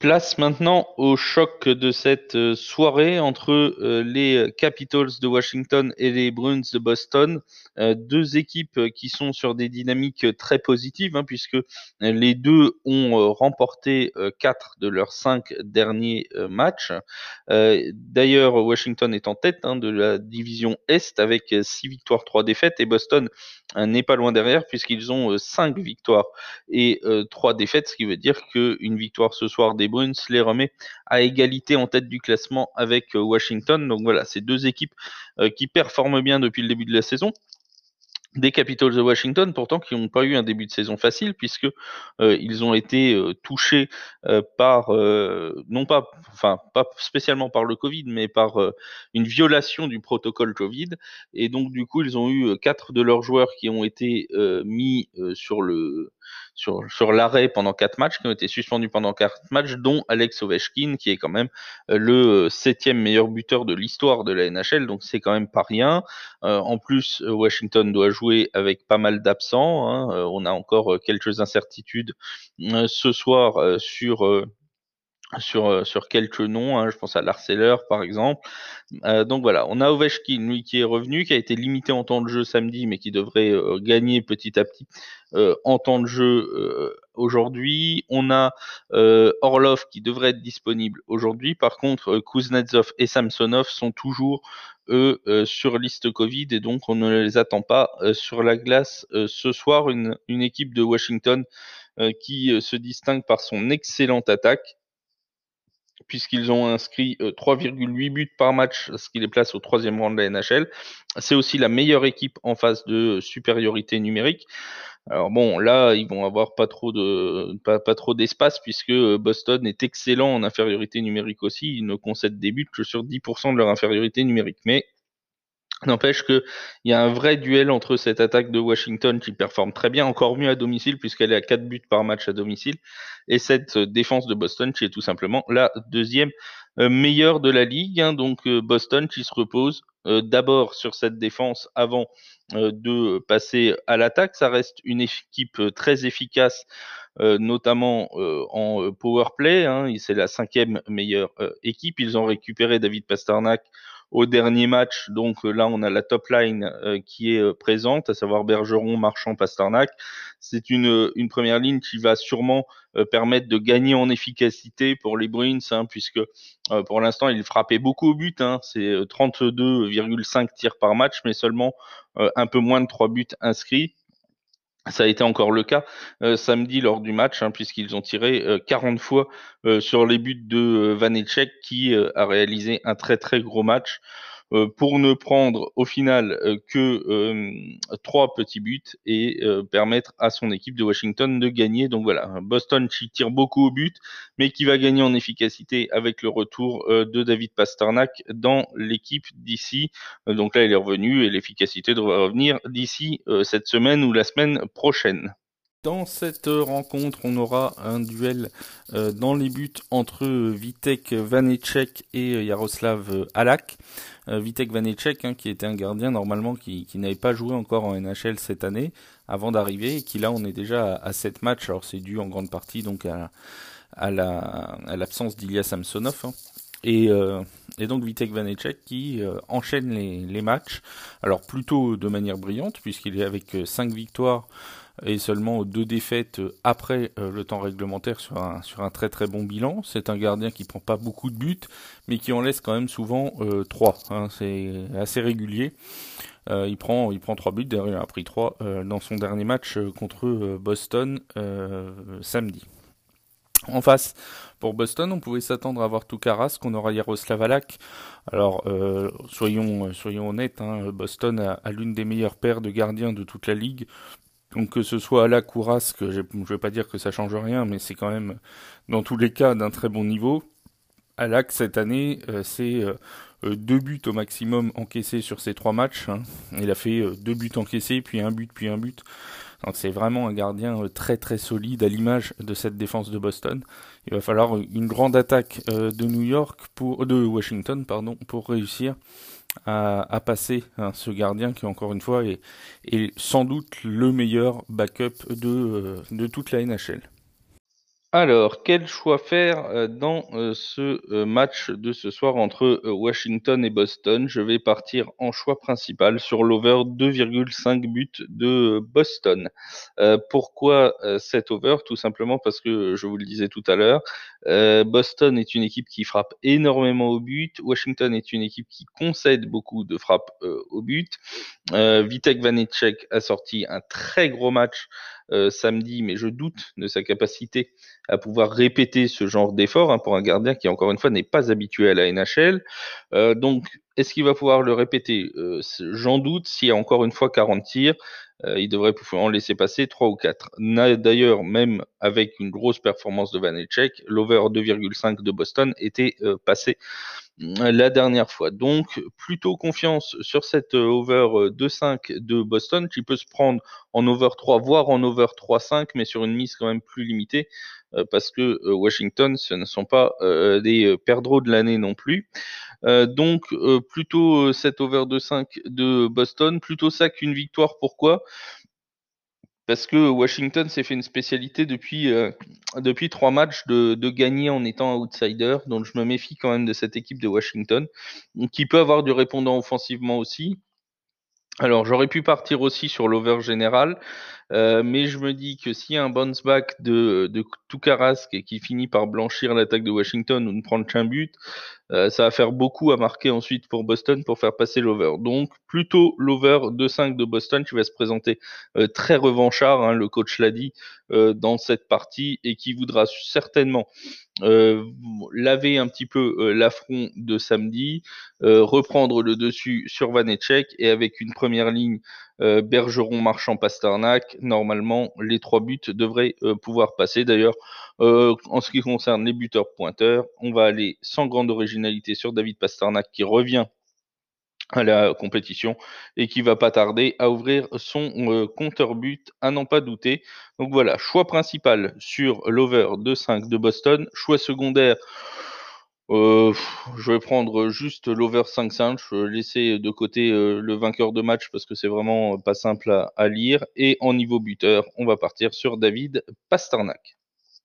Place maintenant au choc de cette euh, soirée entre euh, les Capitals de Washington et les Bruins de Boston. Euh, deux équipes qui sont sur des dynamiques très positives, hein, puisque les deux ont remporté quatre de leurs cinq derniers matchs. D'ailleurs, Washington est en tête hein, de la division Est avec six victoires, trois défaites, et Boston n'est pas loin derrière puisqu'ils ont cinq victoires et trois défaites, ce qui veut dire qu'une victoire ce soir des Bruins les remet à égalité en tête du classement avec euh, Washington. Donc voilà, c'est deux équipes euh, qui performent bien depuis le début de la saison des Capitals de Washington, pourtant qui n'ont pas eu un début de saison facile, puisque euh, ils ont été euh, touchés euh, par, non pas, enfin pas spécialement par le Covid, mais par une violation du protocole Covid, et donc du coup ils ont eu quatre de leurs joueurs qui ont été mis sur le sur, sur l'arrêt pendant quatre matchs, qui ont été suspendus pendant quatre matchs, dont Alex Ovechkin, qui est quand même le septième meilleur buteur de l'histoire de la NHL, donc c'est quand même pas rien. en plus, Washington doit jouer avec pas mal d'absents. Hein. Euh, on a encore euh, quelques incertitudes euh, ce soir sur sur, sur quelques noms, hein. je pense à l'Arceleur par exemple. donc voilà, on a Ovechkin, lui qui est revenu, qui a été limité en temps de jeu samedi, mais qui devrait gagner petit à petit en temps de jeu aujourd'hui. On a Orlov qui devrait être disponible aujourd'hui. Par contre, Kuznetsov et Samsonov sont toujours eux euh, sur liste Covid et donc on ne les attend pas euh, sur la glace euh, ce soir. Une, une, équipe de Washington qui se distingue par son excellente attaque puisqu'ils ont inscrit 3,8 buts par match, ce qui les place au troisième rang de la NHL. C'est aussi la meilleure équipe en phase de supériorité numérique. Alors bon, là, ils vont avoir pas trop de pas, trop d'espace puisque Boston est excellent en infériorité numérique aussi. Ils ne concèdent des buts que sur 10% de leur infériorité numérique. Mais N'empêche qu'il y a un vrai duel entre cette attaque de Washington qui performe très bien, encore mieux à domicile puisqu'elle est à 4 buts par match à domicile, et cette défense de Boston qui est tout simplement la deuxième euh, meilleure de la ligue. Hein. donc euh, Boston qui se repose euh, d'abord sur cette défense avant de passer à l'attaque. Ça reste une équipe très efficace, notamment en power play. Hein. C'est la cinquième meilleure équipe. Ils ont récupéré David Pasternak au dernier match. Donc euh, là, on a la top line euh, qui est euh, présente, à savoir Bergeron, Marchand, Pasternak. C'est une, première ligne qui va sûrement permettre de gagner en efficacité pour les Bruins, hein, puisque pour l'instant, ils frappaient beaucoup au but. Hein, C'est 32,5 tirs par match, mais seulement un peu moins de 3 buts inscrits. Ça a été encore le cas euh, samedi lors du match, hein, puisqu'ils ont tiré 40 euh, fois euh, sur les buts de Vanecek, qui a réalisé un très très gros match. Euh, pour ne prendre au final euh, que euh, trois petits buts et permettre à son équipe de Washington de gagner. Donc voilà, Boston qui tire beaucoup au but, mais qui va gagner en efficacité avec le retour de David Pasternak dans l'équipe d'ici. Donc là, il est revenu et l'efficacité devrait revenir d'ici cette semaine ou la semaine prochaine. Dans cette rencontre, on aura un duel dans les buts entre Vitek Vanecek et Jaroslav. Euh, Vitek Vanecek, hein, qui était un gardien normalement qui, n'avait pas joué encore en NHL cette année avant d'arriver, et qui là on est déjà à, 7 matchs. Alors c'est dû en grande partie donc à, l'absence d'Ilya Samsonov. Hein. Et, euh, donc Vitek Vanecek qui euh, enchaîne les, les, matchs, alors plutôt de manière brillante puisqu'il est avec 5 victoires et seulement deux défaites après euh, le temps réglementaire sur un, très très bon bilan. C'est un gardien qui prend pas beaucoup de buts, mais qui en laisse quand même souvent euh, trois. Hein. c'est assez régulier. Euh, il prend il prend trois buts, derrière il a pris trois dans son dernier match contre Boston samedi. En face, pour Boston, on pouvait s'attendre à voir Toukaras, qu'on aura Yaroslav Alak. Alors, soyons, soyons honnêtes, hein, Boston a l'une des meilleures paires de gardiens de toute la ligue. Donc que ce soit à la Kouras, que je ne veux pas dire que ça change rien, mais c'est quand même dans tous les cas d'un très bon niveau. Alak cette année, euh, c'est euh, deux buts au maximum encaissés sur ces trois matchs. Hein. Il a fait deux buts encaissés, puis un but, puis un but. Donc c'est vraiment un gardien très très solide à l'image de cette défense de Boston. Il va falloir une grande attaque de New York pour de Washington pardon pour réussir à, passer hein, ce gardien qui encore une fois est, sans doute le meilleur backup de, euh, de toute la NHL. Alors, quel choix faire euh, dans euh, ce euh, match de ce soir entre Washington et Boston? Je vais partir en choix principal sur l'over 2,5 buts de Boston. pourquoi cet over? Tout simplement parce que, je vous le disais tout à l'heure, Boston est une équipe qui frappe énormément au but. Washington est une équipe qui concède beaucoup de frappes au but. Vitek Vanecek a sorti un très gros match euh, samedi, mais je doute de sa capacité à pouvoir répéter ce genre d'effort hein, pour un gardien qui, encore une fois, n'est pas habitué à la NHL. Euh, donc, est-ce qu'il va pouvoir le répéter? Euh, J'en doute. S'il y a encore une fois 40 tirs, il devrait pouvoir en laisser passer 3 ou 4. D'ailleurs, même avec une grosse performance de Vanecek, l'over 2,5 de Boston était passé la dernière fois. Donc, plutôt confiance sur cette euh, over 2-5 euh, de Boston qui peut se prendre en over 3, voire en over 3-5, mais sur une mise quand même plus limitée euh, parce que Washington, ce ne sont pas des perdreaux de l'année non plus. donc, plutôt cette over 2-5 de Boston, plutôt ça qu'une victoire. Pourquoi? Parce que Washington s'est fait une spécialité depuis, euh, depuis trois matchs de, de, gagner en étant outsider. Donc je me méfie quand même de cette équipe de Washington, qui peut avoir du répondant offensivement aussi. Alors j'aurais pu partir aussi sur l'over général, euh, mais je me dis que s'il y a un bounce back de, de qui finit par blanchir l'attaque de Washington ou ne prendre qu'un but, euh, ça va faire beaucoup à marquer ensuite pour Boston pour faire passer l'over. Donc plutôt l'over 2-5 de Boston qui va se présenter euh, très revanchard, hein, le coach l'a dit, dans cette partie et qui voudra certainement laver un petit peu l'affront de samedi, reprendre le dessus sur Vanecek et avec une première ligne euh, Bergeron, Marchand, Pasternak, normalement, les trois buts devraient euh, pouvoir passer. D'ailleurs, euh, en ce qui concerne les buteurs pointeurs, on va aller sans grande originalité sur David Pasternak qui revient à la compétition et qui va pas tarder à ouvrir son compteur but à n'en pas douter. Donc voilà, choix principal sur l'over de 5 de Boston, choix secondaire euh, je vais prendre juste l'over 5-5. Je vais laisser de côté euh, le vainqueur de match parce que c'est vraiment pas simple à, à, lire. Et en niveau buteur, on va partir sur David Pasternak.